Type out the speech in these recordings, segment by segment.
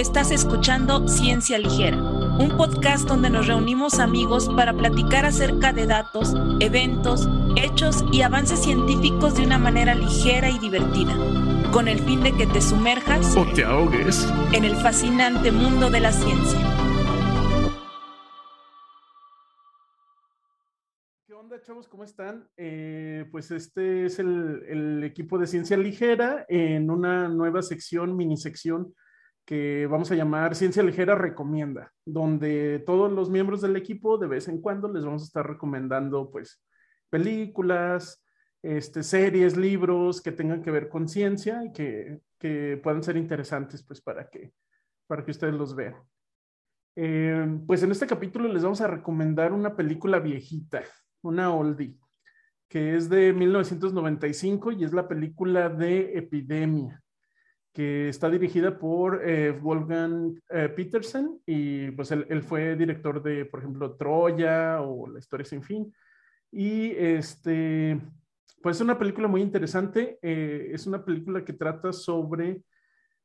Estás escuchando Ciencia Ligera, un podcast donde nos reunimos amigos para platicar acerca de datos, eventos, hechos y avances científicos de una manera ligera y divertida, con el fin de que te sumerjas o te ahogues en el fascinante mundo de la ciencia. ¿Qué onda, chavos? ¿Cómo están? Eh, pues este es el, el equipo de Ciencia Ligera en una nueva sección, mini sección que vamos a llamar Ciencia Ligera Recomienda, donde todos los miembros del equipo de vez en cuando les vamos a estar recomendando pues películas, este, series, libros que tengan que ver con ciencia y que, que puedan ser interesantes pues para que, para que ustedes los vean. Eh, pues en este capítulo les vamos a recomendar una película viejita, una oldie, que es de 1995 y es la película de Epidemia que está dirigida por eh, Wolfgang eh, Petersen y pues él, fue director de, por ejemplo, Troya o La historia sin fin. Y este, pues es una película muy interesante, eh, es una película que trata sobre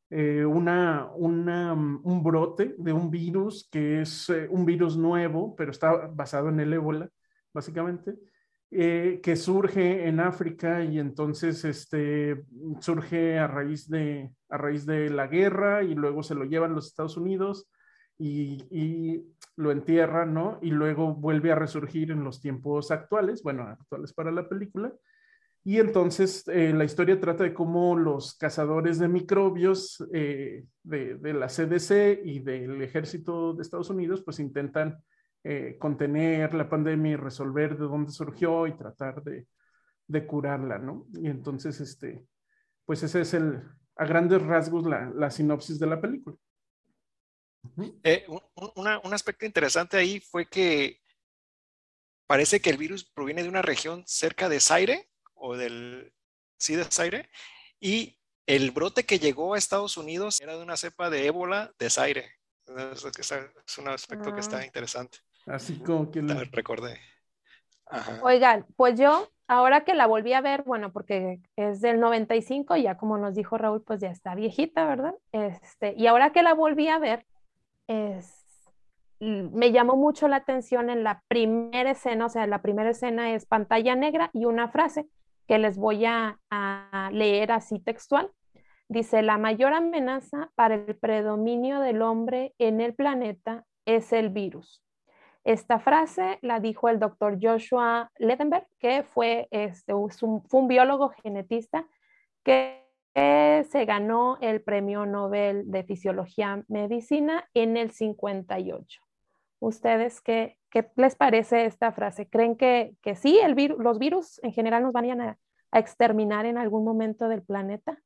una, una, un brote de un virus que es un virus nuevo, pero está basado en el ébola, básicamente. Eh, que surge en África y entonces este, surge a raíz, de, a raíz de la guerra y luego se lo llevan los Estados Unidos y, lo entierran, ¿no? Y luego vuelve a resurgir en los tiempos actuales, bueno, actuales para la película. Y entonces eh, la historia trata de cómo los cazadores de microbios eh, de, de, la CDC y del ejército de Estados Unidos pues intentan eh, contener la pandemia y resolver de dónde surgió y tratar de, de, curarla, ¿no? Y entonces, este, pues ese es el, a grandes rasgos, la, la sinopsis de la película. Eh, un, un, aspecto interesante ahí fue que parece que el virus proviene de una región cerca de Zaire, o del, sí, de Zaire, y el brote que llegó a Estados Unidos era de una cepa de ébola de Zaire. Es un aspecto que está ah. interesante. Así como que... La... Recordé. Oigan, pues yo, ahora que la volví a ver, bueno, porque es del 95, ya como nos dijo Raúl, pues ya está viejita, ¿verdad? Este, y ahora que la volví a ver, es, me llamó mucho la atención en la primera escena, o sea, la primera escena es pantalla negra y una frase que les voy a, a leer así textual. Dice, la mayor amenaza para el predominio del hombre en el planeta es el virus. Esta frase la dijo el doctor Joshua Ledenberg, que fue, este, un, fue un biólogo genetista que se ganó el premio Nobel de Fisiología Medicina en el 58. ¿Ustedes qué, qué les parece esta frase? ¿Creen que, que sí, el los virus en general nos van a, a exterminar en algún momento del planeta?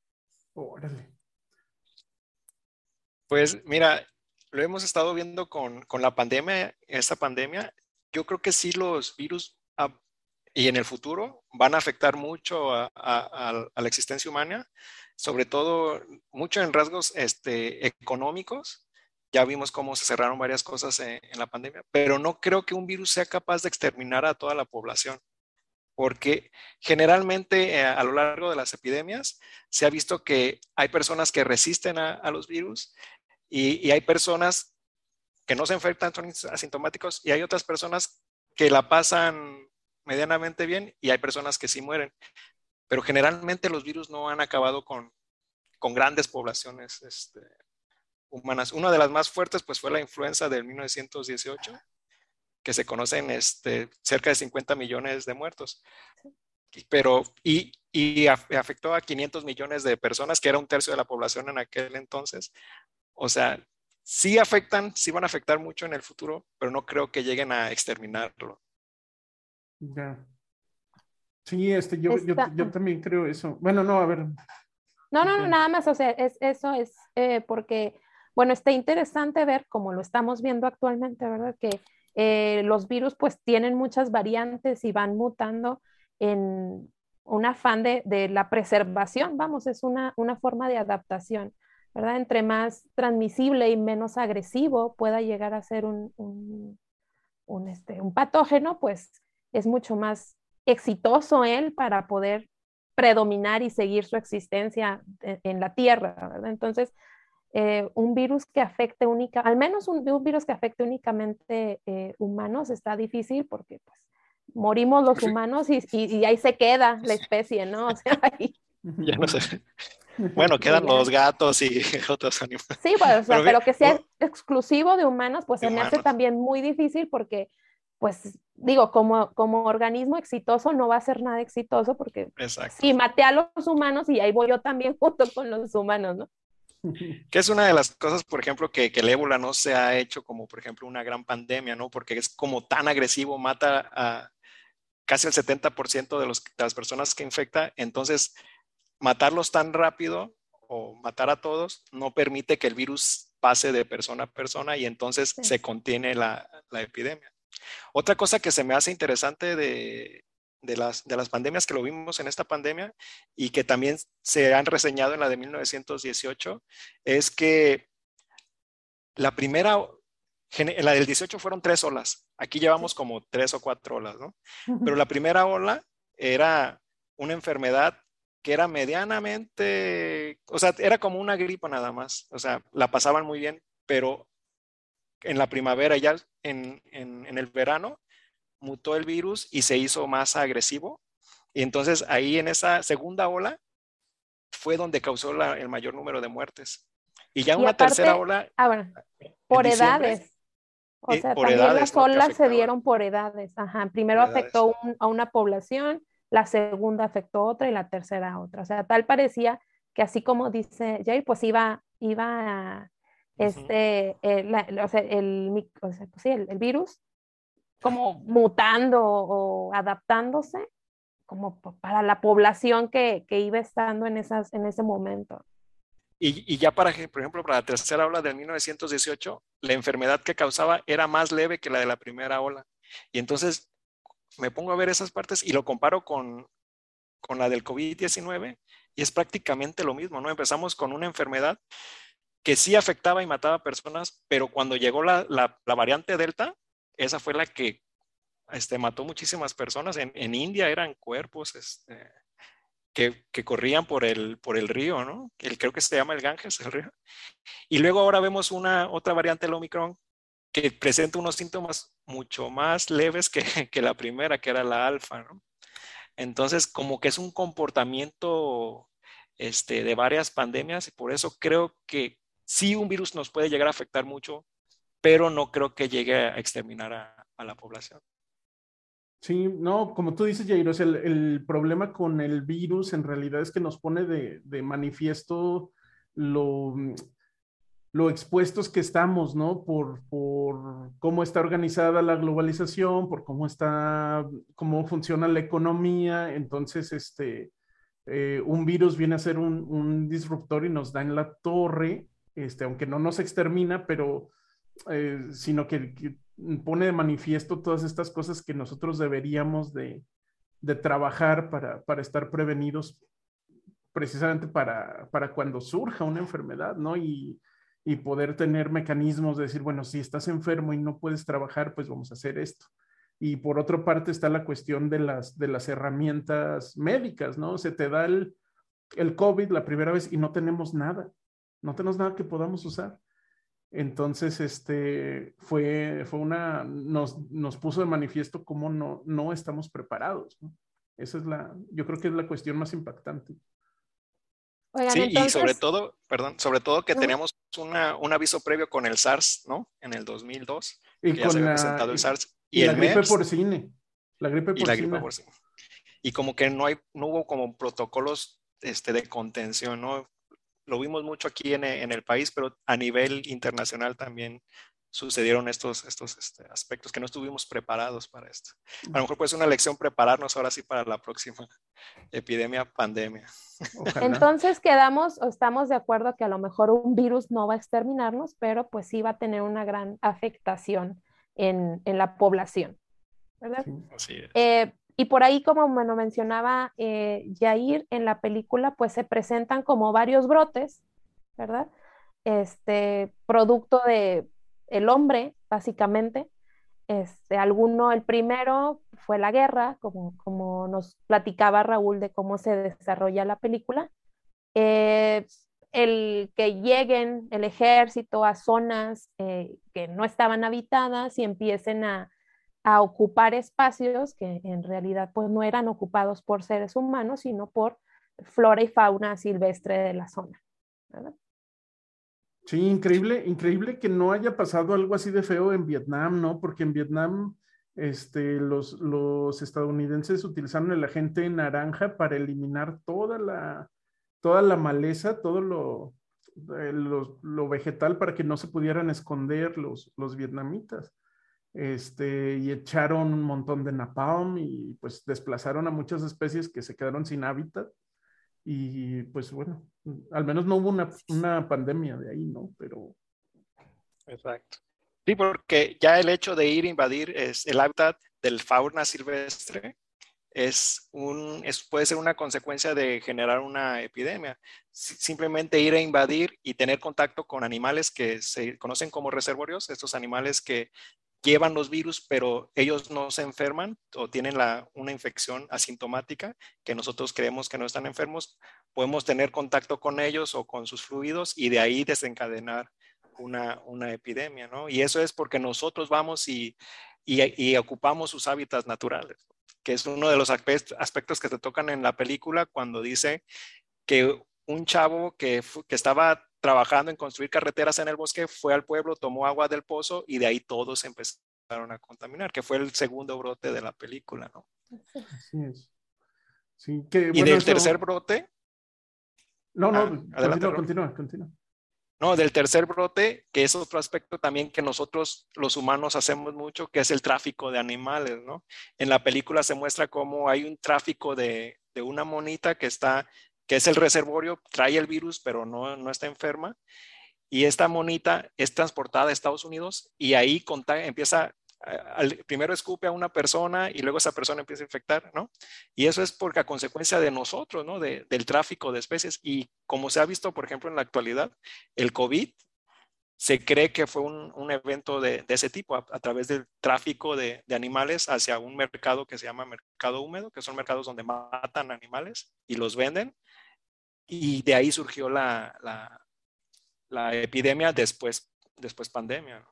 Pues mira, lo hemos estado viendo con, la pandemia, esta pandemia. Yo creo que sí los virus y en el futuro van a afectar mucho a, la existencia humana, sobre todo mucho en rasgos este, económicos. Ya vimos cómo se cerraron varias cosas en, la pandemia, pero no creo que un virus sea capaz de exterminar a toda la población porque generalmente eh, a lo largo de las epidemias se ha visto que hay personas que resisten a los virus y, hay personas que no se infectan, son asintomáticos, y hay otras personas que la pasan medianamente bien y hay personas que sí mueren. Pero generalmente los virus no han acabado con, con grandes poblaciones este, humanas. Una de las más fuertes pues fue la influenza del 1918, que se conocen este, cerca de 50 millones de muertos. Pero, y, y afectó a 500 millones de personas, que era un tercio de la población en aquel entonces. O sea, sí afectan, sí van a afectar mucho en el futuro, pero no creo que lleguen a exterminarlo. Ya. Sí, este, yo, yo, también creo eso. Bueno, no, a ver. No, no, no, nada más, o sea, es, eso es eh, porque, bueno, está interesante ver, como lo estamos viendo actualmente, ¿verdad? Que eh, los virus pues tienen muchas variantes y van mutando en un afán de, de la preservación, vamos, es una, una forma de adaptación. ¿Verdad? Entre más transmisible y menos agresivo pueda llegar a ser un, un, este, un patógeno, pues es mucho más exitoso él para poder predominar y seguir su existencia en, la Tierra, ¿verdad? Entonces, eh, un virus que afecte única, al menos un, virus que afecte únicamente eh, humanos está difícil porque pues morimos los humanos y, y, ahí se queda la especie, ¿no? O sea, ahí... Ya no sé. Bueno, quedan los gatos y otros animales. Sí, pues, pero, que sea exclusivo de humanos, pues se me hace también muy difícil porque, pues, digo, como, como organismo exitoso no va a ser nada exitoso porque si maté a los humanos y ahí voy yo también junto con los humanos, ¿no? Que es una de las cosas, por ejemplo, que, que, el ébola no se ha hecho como, por ejemplo, una gran pandemia, ¿no? Porque es como tan agresivo, mata a casi el 70% de, los, de las personas que infecta. Entonces, matarlos tan rápido o matar a todos no permite que el virus pase de persona a persona y entonces se contiene la, la, epidemia. Otra cosa que se me hace interesante de, de las, de las pandemias que lo vimos en esta pandemia y que también se han reseñado en la de 1918 es que la primera, en la del 18 fueron tres olas, aquí llevamos como tres o cuatro olas, ¿no? Pero la primera ola era una enfermedad que era medianamente, o sea, era como una gripa nada más, o sea, la pasaban muy bien, pero en la primavera ya en, en, en el verano mutó el virus y se hizo más agresivo. Y entonces ahí en esa segunda ola fue donde causó el mayor número de muertes. Y ya una tercera ola. Ah, bueno, por edades. O sea, también las olas se dieron por edades. Ajá. Primero afectó a una población, la segunda afectó a otra y la tercera a otra. O sea, tal parecía que así como dice Jair, pues iba, iba este, el, o sea, el, o sea, pues sí, el, virus como mutando o adaptándose como para la población que, que iba estando en, esas, en ese momento. Y, y, ya para, por ejemplo, para la tercera ola del 1918, la enfermedad que causaba era más leve que la de la primera ola. Y entonces me pongo a ver esas partes y lo comparo con, con la del COVID-19 y es prácticamente lo mismo, ¿no? Empezamos con una enfermedad que sí afectaba y mataba personas, pero cuando llegó la, la, la variante Delta, esa fue la que este, mató muchísimas personas. En, en India eran cuerpos este, que, que, corrían por el, por el río, ¿no? El, creo que se llama el Ganges, el río. Y luego ahora vemos una otra variante del Omicron que presenta unos síntomas mucho más leves que, que la primera, que era la alfa, ¿no? Entonces, como que es un comportamiento este, de varias pandemias y por eso creo que sí un virus nos puede llegar a afectar mucho pero no creo que llegue a exterminar a, la población. Sí, no, como tú dices, Jairo, el, el, problema con el virus en realidad es que nos pone de, de manifiesto lo, lo, expuestos que estamos, ¿no? Por, por, cómo está organizada la globalización, por cómo está, cómo funciona la economía. Entonces, este, eh, un virus viene a ser un, un, disruptor y nos da en la torre, este, aunque no nos extermina, pero eh, sino que, pone de manifiesto todas estas cosas que nosotros deberíamos de, trabajar para, estar prevenidos precisamente para, cuando surja una enfermedad, ¿no? Poder tener mecanismos de decir, bueno, si estás enfermo y no puedes trabajar, pues vamos a hacer esto. Y por otra parte está la cuestión de las, de las herramientas médicas, ¿no? Se te da el, el COVID la primera vez y no tenemos nada, no tenemos nada que podamos usar. Entonces, este, fue, fue una, nos, nos puso de manifiesto cómo no, no estamos preparados. ¿no? Esa es la, yo creo que es la cuestión más impactante. sí, y sobre todo, perdón, sobre todo que teníamos una, un aviso previo con el SARS, ¿no? En el 2002. Y con se había presentado el SARS. Y, la gripe porcine. La gripe porcina. Y la gripe porcina. Y como que no, hay, no hubo como protocolos este, de contención, ¿no? lo vimos mucho aquí en, el país, pero a nivel internacional también sucedieron estos, estos este, aspectos que no estuvimos preparados para esto. A lo mejor puede ser una lección prepararnos ahora sí para la próxima epidemia, pandemia. Entonces quedamos o estamos de acuerdo que a lo mejor un virus no va a exterminarnos, pero pues sí va a tener una gran afectación en, la población. ¿verdad? Así es. Eh, y por ahí, como me lo mencionaba eh, Jair, en la película, pues se presentan como varios brotes, ¿verdad? Este, producto de el hombre, básicamente. Este, alguno, el primero fue la guerra, como, como nos platicaba Raúl de cómo se desarrolla la película. Eh, el que lleguen el ejército a zonas eh, que no estaban habitadas y empiecen a, a, ocupar espacios que en realidad pues no eran ocupados por seres humanos, sino por flora y fauna silvestre de la zona. Sí, increíble, increíble que no haya pasado algo así de feo en Vietnam, ¿no? Porque en Vietnam este, los, los estadounidenses utilizaron el agente naranja para eliminar toda la, toda la maleza, todo lo, eh, lo, vegetal para que no se pudieran esconder los, los vietnamitas. Este, y echaron un montón de napalm y pues desplazaron a muchas especies que se quedaron sin hábitat. Y pues bueno, al menos no hubo una, una pandemia de ahí, ¿no? Pero... Exacto. Sí, porque ya el hecho de ir a invadir es el hábitat del fauna silvestre es un, es, puede ser una consecuencia de generar una epidemia. Simplemente ir a invadir y tener contacto con animales que se conocen como reservorios, estos animales que llevan los virus, pero ellos no se enferman o tienen una infección asintomática que nosotros creemos que no están enfermos, podemos tener contacto con ellos o con sus fluidos y de ahí desencadenar una, una epidemia, ¿no? Y eso es porque nosotros vamos y, y, y ocupamos sus hábitats naturales que es uno de los aspectos que se tocan en la película cuando dice que un chavo que, que estaba trabajando en construir carreteras en el bosque fue al pueblo, tomó agua del pozo y de ahí todos empezaron a contaminar, que fue el segundo brote de la película, ¿no? Así es. Sí, que, y del tercer brote. No, no, ah, continúa, continúa, continúa. No, del tercer brote, que es otro aspecto también que nosotros los humanos hacemos mucho, que es el tráfico de animales, ¿no? En la película se muestra cómo hay un tráfico de, una monita que está, que es el reservorio, trae el virus, pero no, no está enferma. Y esta monita es transportada a Estados Unidos y ahí empieza primero escupe a una persona y luego esa persona empieza a infectar, ¿no? Y eso es porque a consecuencia de nosotros, ¿no? del tráfico de especies. Y como se ha visto, por ejemplo, en la actualidad, el COVID se cree que fue un, evento de, ese tipo, a, través del tráfico de, animales hacia un mercado que se llama mercado húmedo, que son mercados donde matan animales y los venden. Y de ahí surgió la, la, epidemia después, después pandemia.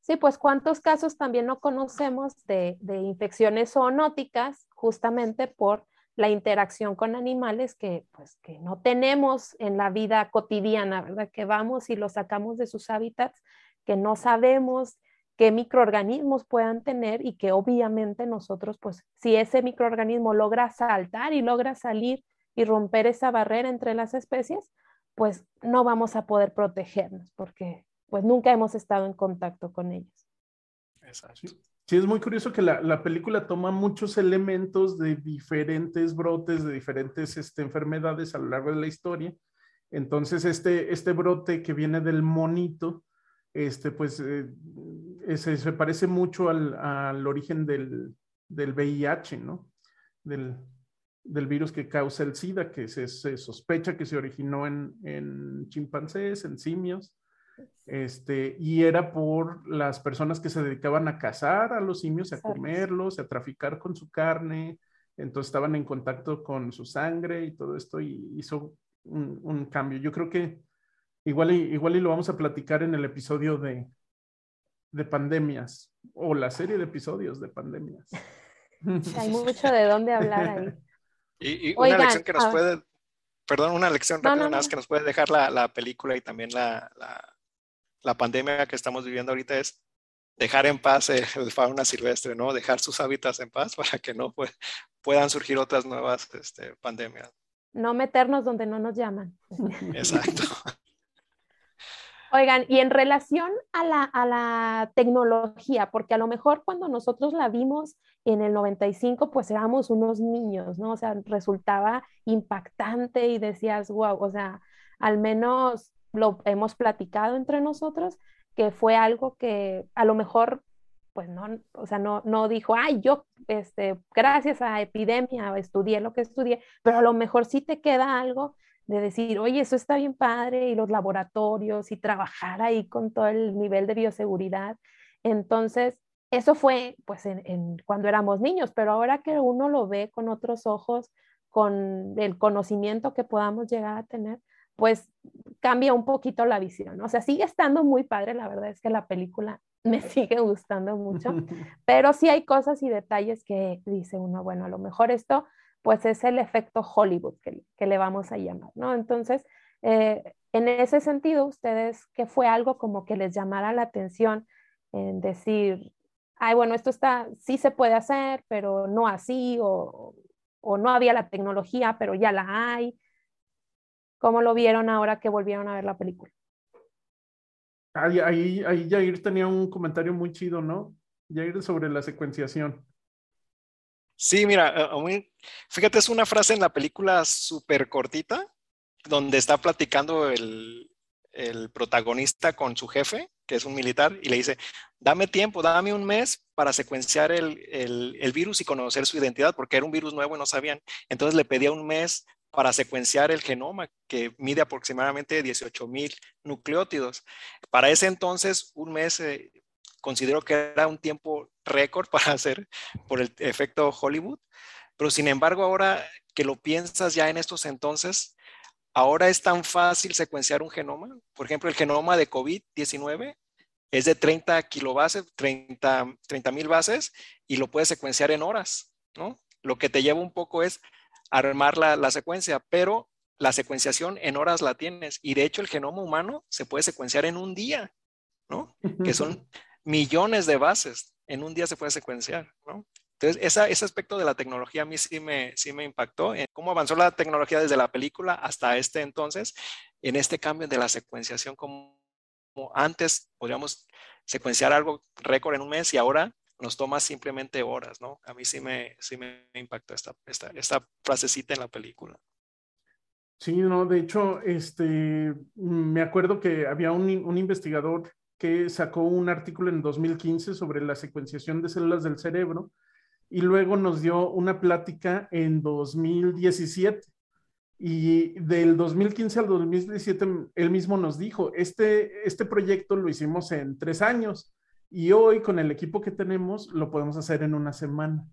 Sí, pues cuántos casos también no conocemos de, infecciones zoonóticas justamente por la interacción con animales que, pues, que no tenemos en la vida cotidiana, ¿verdad? Que vamos y los sacamos de sus hábitats, que no sabemos qué microorganismos puedan tener y que obviamente nosotros, pues, si ese microorganismo logra saltar y logra salir y romper esa barrera entre las especies, pues no vamos a poder protegernos porque pues nunca hemos estado en contacto con ellos. Exacto. Sí, es muy curioso que la, película toma muchos elementos de diferentes brotes, de diferentes este, enfermedades a lo largo de la historia. Entonces, este, este brote que viene del monito, este, pues eh, se parece mucho al, origen del, del, VIH, ¿no? Del, virus que causa el SIDA, que se, sospecha que se originó en, en chimpancés, en simios, este, y era por las personas que se dedicaban a cazar a los simios, a comerlos, a traficar con su carne, entonces estaban en contacto con su sangre y todo esto y hizo un, cambio. Yo creo que igual y, igual y lo vamos a platicar en el episodio de, de pandemias o la serie de episodios de pandemias. Hay mucho de dónde hablar ahí. Y, una lección que nos ah. puede, perdón, una lección rápida más que nos puede dejar la, la película y también la, la pandemia que estamos viviendo ahorita es dejar en paz el, fauna silvestre, ¿no? Dejar sus hábitats en paz para que no puedan surgir otras nuevas este, pandemias. No meternos donde no nos llaman. Exacto. Oigan, y en relación a la, a la, tecnología, porque a lo mejor cuando nosotros la vimos en el 95, pues éramos unos niños, ¿no? O sea, resultaba impactante y decías, wow, o sea, al menos lo hemos platicado entre nosotros, que fue algo que a lo mejor, pues no, o sea, no, no dijo, ay, yo, este, gracias a epidemia estudié lo que estudié, pero a lo mejor sí te queda algo de decir, oye, eso está bien padre, y los laboratorios, y trabajar ahí con todo el nivel de bioseguridad. Entonces, eso fue pues en, cuando éramos niños, pero ahora que uno lo ve con otros ojos, con el conocimiento que podamos llegar a tener, pues cambia un poquito la visión. O sea, sigue estando muy padre, la verdad es que la película me sigue gustando mucho, pero sí hay cosas y detalles que dice uno, bueno, a lo mejor esto pues es el efecto Hollywood que, que le vamos a llamar, ¿no? Entonces, eh, en ese sentido, ustedes, que fue algo como que les llamara la atención en decir, ay, bueno, esto está, sí se puede hacer, pero no así, o, o no había la tecnología, pero ya la hay. ¿Cómo lo vieron ahora que volvieron a ver la película? Ahí, ahí, ahí Jair tenía un comentario muy chido, ¿no? Jair sobre la secuenciación. Sí, mira, fíjate, es una frase en la película súper cortita, donde está platicando el, el, protagonista con su jefe, que es un militar, y le dice, dame tiempo, dame un mes para secuenciar el, el, el virus y conocer su identidad, porque era un virus nuevo y no sabían. Entonces le pedía un mes para secuenciar el genoma, que mide aproximadamente 18 mil nucleótidos. Para ese entonces, un mes eh, considero que era un tiempo récord para hacer por el efecto Hollywood, pero sin embargo, ahora que lo piensas ya en estos entonces, ahora es tan fácil secuenciar un genoma. Por ejemplo, el genoma de COVID-19 es de 30 kilobases, 30 mil bases, y lo puedes secuenciar en horas, ¿no? Lo que te lleva un poco es armar la, la secuencia, pero la secuenciación en horas la tienes. Y de hecho el genoma humano se puede secuenciar en un día, ¿no? Que son millones de bases. En un día se puede secuenciar. Entonces, esa, ese aspecto de la tecnología a mí sí me, sí me impactó. En cómo avanzó la tecnología desde la película hasta este entonces, en este cambio de la secuenciación, como, como antes podríamos secuenciar algo récord en un mes y ahora nos toma simplemente horas, ¿no? A mí sí me, sí me impactó esta, esta, esta frasecita en la película. Sí, no, de hecho, este, me acuerdo que había un, un, investigador que sacó un artículo en 2015 sobre la secuenciación de células del cerebro y luego nos dio una plática en 2017. Y del 2015 al 2017, él mismo nos dijo, este, este proyecto lo hicimos en tres años y hoy con el equipo que tenemos lo podemos hacer en una semana.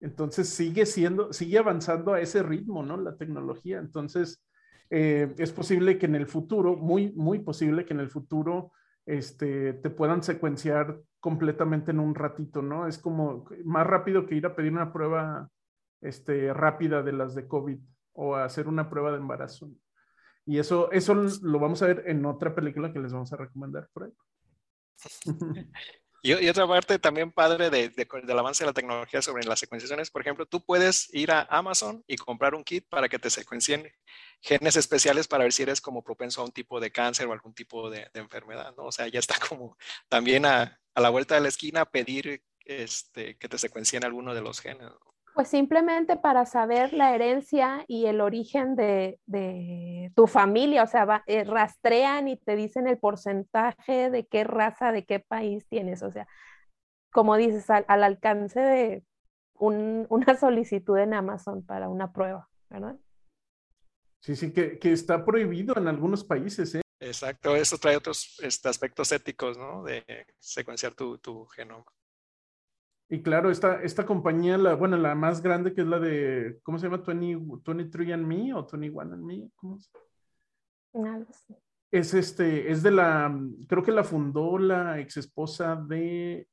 Entonces sigue siendo, sigue avanzando a ese ritmo, ¿no? La tecnología. Entonces eh, es posible que en el futuro, muy, muy posible que en el futuro este, te puedan secuenciar completamente en un ratito, ¿no? Es como más rápido que ir a pedir una prueba este, rápida de las de COVID o hacer una prueba de embarazo. Y eso, eso lo vamos a ver en otra película que les vamos a recomendar por ahí. Y, otra parte también padre de, del avance de la tecnología sobre las secuenciaciones, por ejemplo, tú puedes ir a Amazon y comprar un kit para que te secuencien genes especiales para ver si eres como propenso a un tipo de cáncer o algún tipo de, enfermedad, ¿no? O sea, ya está como también a, a, la vuelta de la esquina pedir este, que te secuencien alguno de los genes. Pues simplemente para saber la herencia y el origen de, tu familia, o sea, eh, rastrean y te dicen el porcentaje de qué raza, de qué país tienes, o sea, como dices, al, alcance de una solicitud en Amazon para una prueba, ¿verdad? Sí, sí, que, está prohibido en algunos países, ¿eh? Exacto, eso trae otros este, aspectos éticos, ¿no? De secuenciar tu, tu genoma. Y claro, esta, esta compañía, la, bueno, la más grande que es la de, ¿cómo se llama? 20, 23 and Me o 21 and Me, ¿cómo se llama? Es este, es de la, creo que la fundó la ex esposa de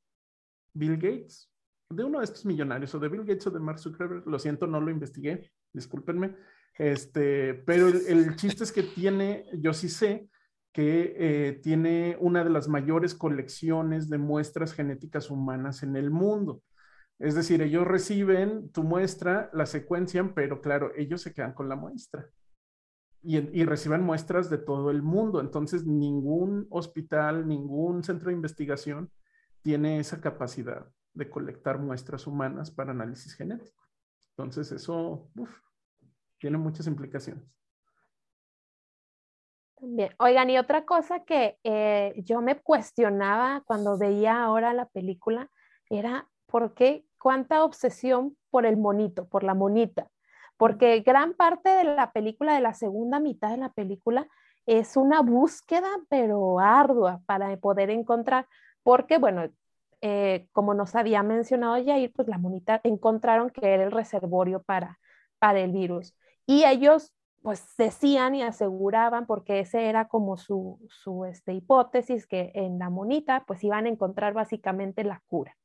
Bill Gates, de uno de estos millonarios, o de Bill Gates o de Mark Zuckerberg, lo siento, no lo investigué, discúlpenme, este, pero el, el chiste es que tiene, yo sí sé, que eh, tiene una de las mayores colecciones de muestras genéticas humanas en el mundo. Es decir, ellos reciben tu muestra, la secuencian, pero claro, ellos se quedan con la muestra y, y reciben muestras de todo el mundo. Entonces, ningún hospital, ningún centro de investigación tiene esa capacidad de colectar muestras humanas para análisis genético. Entonces, eso tiene muchas implicaciones. También. Oigan, y otra cosa que eh, yo me cuestionaba cuando veía ahora la película era por qué, cuánta obsesión por el monito, por la monita. Porque gran parte de la película, de la segunda mitad de la película, es una búsqueda, pero ardua para poder encontrar, porque, bueno, eh, como nos había mencionado Jair, pues la monita encontraron que era el reservorio para, para el virus. Y ellos pues decían y aseguraban, porque ese era como su, su este, hipótesis, que en la monita pues iban a encontrar básicamente la cura.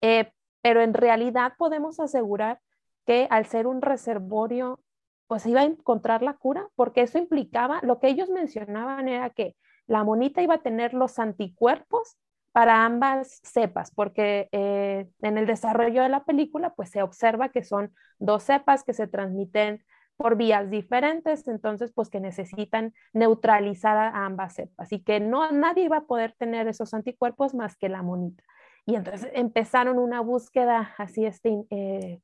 Eh, pero en realidad podemos asegurar que al ser un reservorio, pues iba a encontrar la cura, porque eso implicaba, lo que ellos mencionaban era que la monita iba a tener los anticuerpos para ambas cepas, porque eh, en el desarrollo de la película, pues se observa que son dos cepas que se transmiten por vías diferentes, entonces pues que necesitan neutralizar a ambas cepas y que no nadie iba a poder tener esos anticuerpos más que la monita. Y entonces empezaron una búsqueda así este, eh,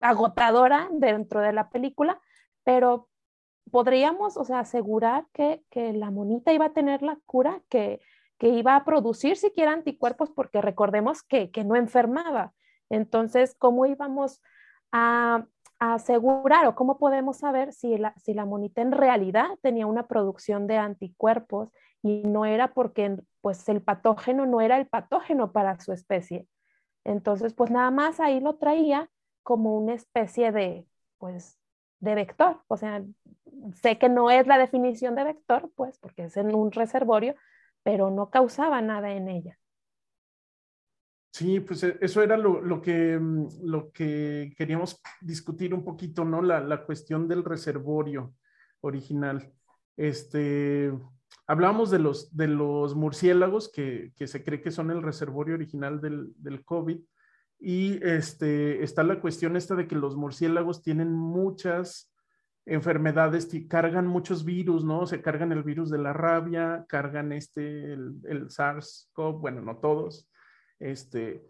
agotadora dentro de la película, pero podríamos, o sea, asegurar que, que la monita iba a tener la cura, que, que iba a producir siquiera anticuerpos, porque recordemos que, que no enfermaba. Entonces, ¿cómo íbamos a asegurar o cómo podemos saber si la, si la monita en realidad tenía una producción de anticuerpos y no era porque pues el patógeno no era el patógeno para su especie. Entonces, pues nada más ahí lo traía como una especie de, pues, de vector. O sea, sé que no es la definición de vector, pues, porque es en un reservorio, pero no causaba nada en ella. Sí, pues e, eso era lo, que, mm, lo que queríamos discutir un poquito, ¿no? La, cuestión del reservorio original. Este, hablábamos de los, de los murciélagos que, se cree que son el reservorio original del, del, COVID. Y este, está la cuestión esta de que los murciélagos tienen muchas enfermedades, cargan muchos virus, ¿no? Se cargan el virus de la rabia, cargan este, el, el SARS-CoV, bueno, no todos este,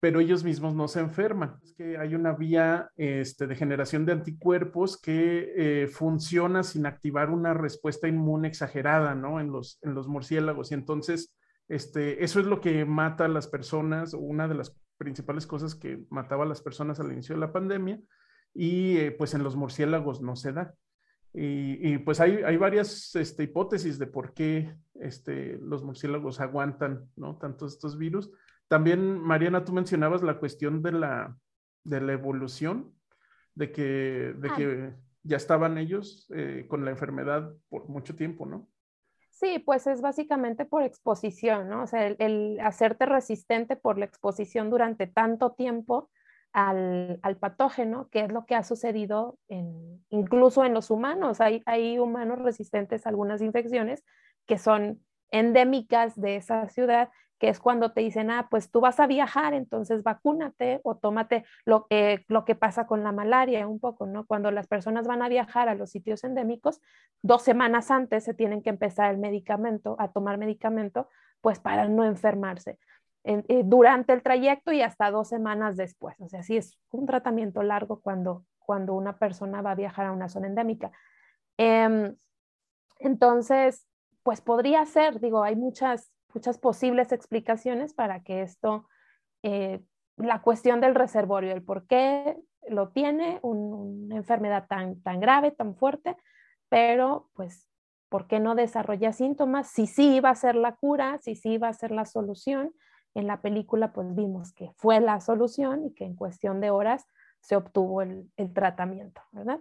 pero ellos mismos no se enferman. Es que hay una vía este, de generación de anticuerpos que eh, funciona sin activar una respuesta inmune exagerada, ¿no? En los, en los murciélagos. Y entonces, este, eso es lo que mata a las personas, una de las principales cosas que mataba a las personas al inicio de la pandemia. Y eh, pues en los murciélagos no se da. Y, pues hay, hay varias este, hipótesis de por qué este, los murciélagos aguantan ¿no? tantos estos virus. También, Mariana, tú mencionabas la cuestión de la, de la evolución, de que, de que ya estaban ellos eh, con la enfermedad por mucho tiempo, ¿no? Sí, pues es básicamente por exposición, ¿no? O sea, el, hacerte resistente por la exposición durante tanto tiempo al, al, patógeno, que es lo que ha sucedido en, incluso en los humanos. Hay, hay humanos resistentes a algunas infecciones que son endémicas de esa ciudad que es cuando te dicen, ah, pues tú vas a viajar, entonces vacúnate o tómate lo, lo que pasa con la malaria un poco, ¿no? Cuando las personas van a viajar a los sitios endémicos, dos semanas antes se tienen que empezar el medicamento, a tomar medicamento, pues para no enfermarse. Eh, durante el trayecto y hasta dos semanas después. O sea, sí es un tratamiento largo cuando, cuando una persona va a viajar a una zona endémica. Em, entonces, pues podría ser, digo, hay muchas, muchas posibles explicaciones para que esto, eh, la cuestión del reservorio, el por qué lo tiene, una enfermedad tan, tan grave, tan fuerte, pero pues, ¿por qué no desarrolla síntomas? Si sí va a ser la cura, si sí va a ser la solución. En la película pues vimos que fue la solución y que en cuestión de horas se obtuvo el, tratamiento, ¿verdad?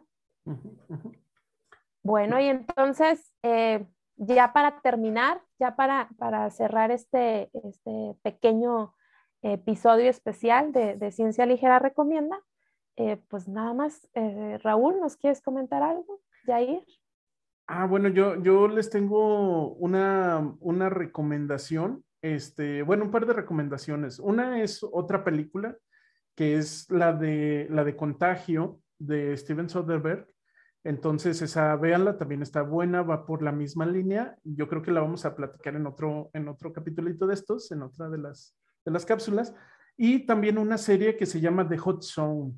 Bueno, y entonces, eh, ya para terminar, ya para, para cerrar este, este pequeño episodio especial de, Ciencia Ligera Recomienda, eh, pues nada más, eh, Raúl, ¿nos quieres comentar algo? Jair. Ah, bueno, yo, yo les tengo una, una recomendación, este, bueno, un par de recomendaciones. Una es otra película, que es la de, la de Contagio de Steven Soderbergh. Entonces, esa, véanla, también está buena, va por la misma línea. Yo creo que la vamos a platicar en otro, en otro de estos, en otra de las, de las cápsulas. Y también una serie que se llama The Hot Zone,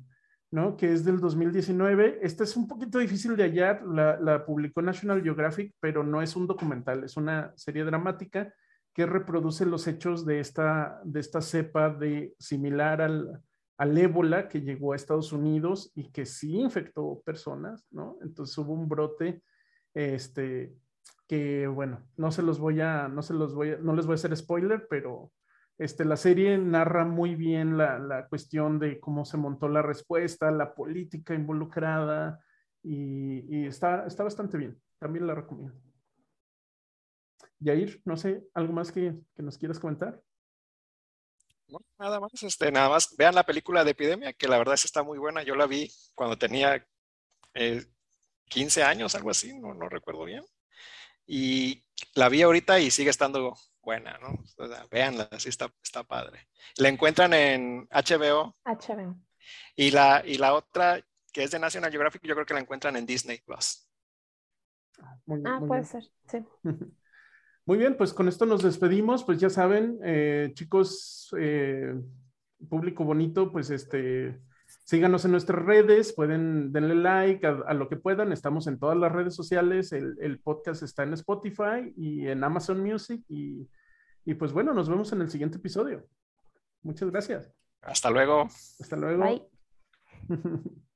¿no? Que es del 2019. Esta es un poquito difícil de hallar, la, la publicó National Geographic, pero no es un documental, es una serie dramática que reproduce los hechos de esta, de esta cepa de similar al, al ébola que llegó a Estados Unidos y que sí infectó personas, ¿no? Entonces hubo un brote, este, que bueno, no se los voy a, no se los voy a, no les voy a hacer spoiler, pero este, la serie narra muy bien la, la cuestión de cómo se montó la respuesta, la política involucrada, y, está, está bastante bien. También la recomiendo. Yair, no sé, ¿algo más que, que nos quieras comentar? No, nada más, este, nada más, vean la película de Epidemia, que la verdad es está muy buena. Yo la vi cuando tenía 15 eh, años, algo así, no, no recuerdo bien. Y la vi ahorita y sigue estando buena, ¿no? O sea, véanla, sí está, está padre. La encuentran en HBO. HBO. Y la, y la otra, que es de National Geographic, yo creo que la encuentran en Disney Plus. ah, puede ser, sí. Muy bien, pues con esto nos despedimos. Pues ya saben, eh, chicos, eh, público bonito, pues este, síganos en nuestras redes, pueden denle like a, lo que puedan. Estamos en todas las redes sociales. El, podcast está en Spotify y en Amazon Music. Y, y pues bueno, nos vemos en el siguiente episodio. Muchas gracias. Hasta luego. Hasta luego. Bye.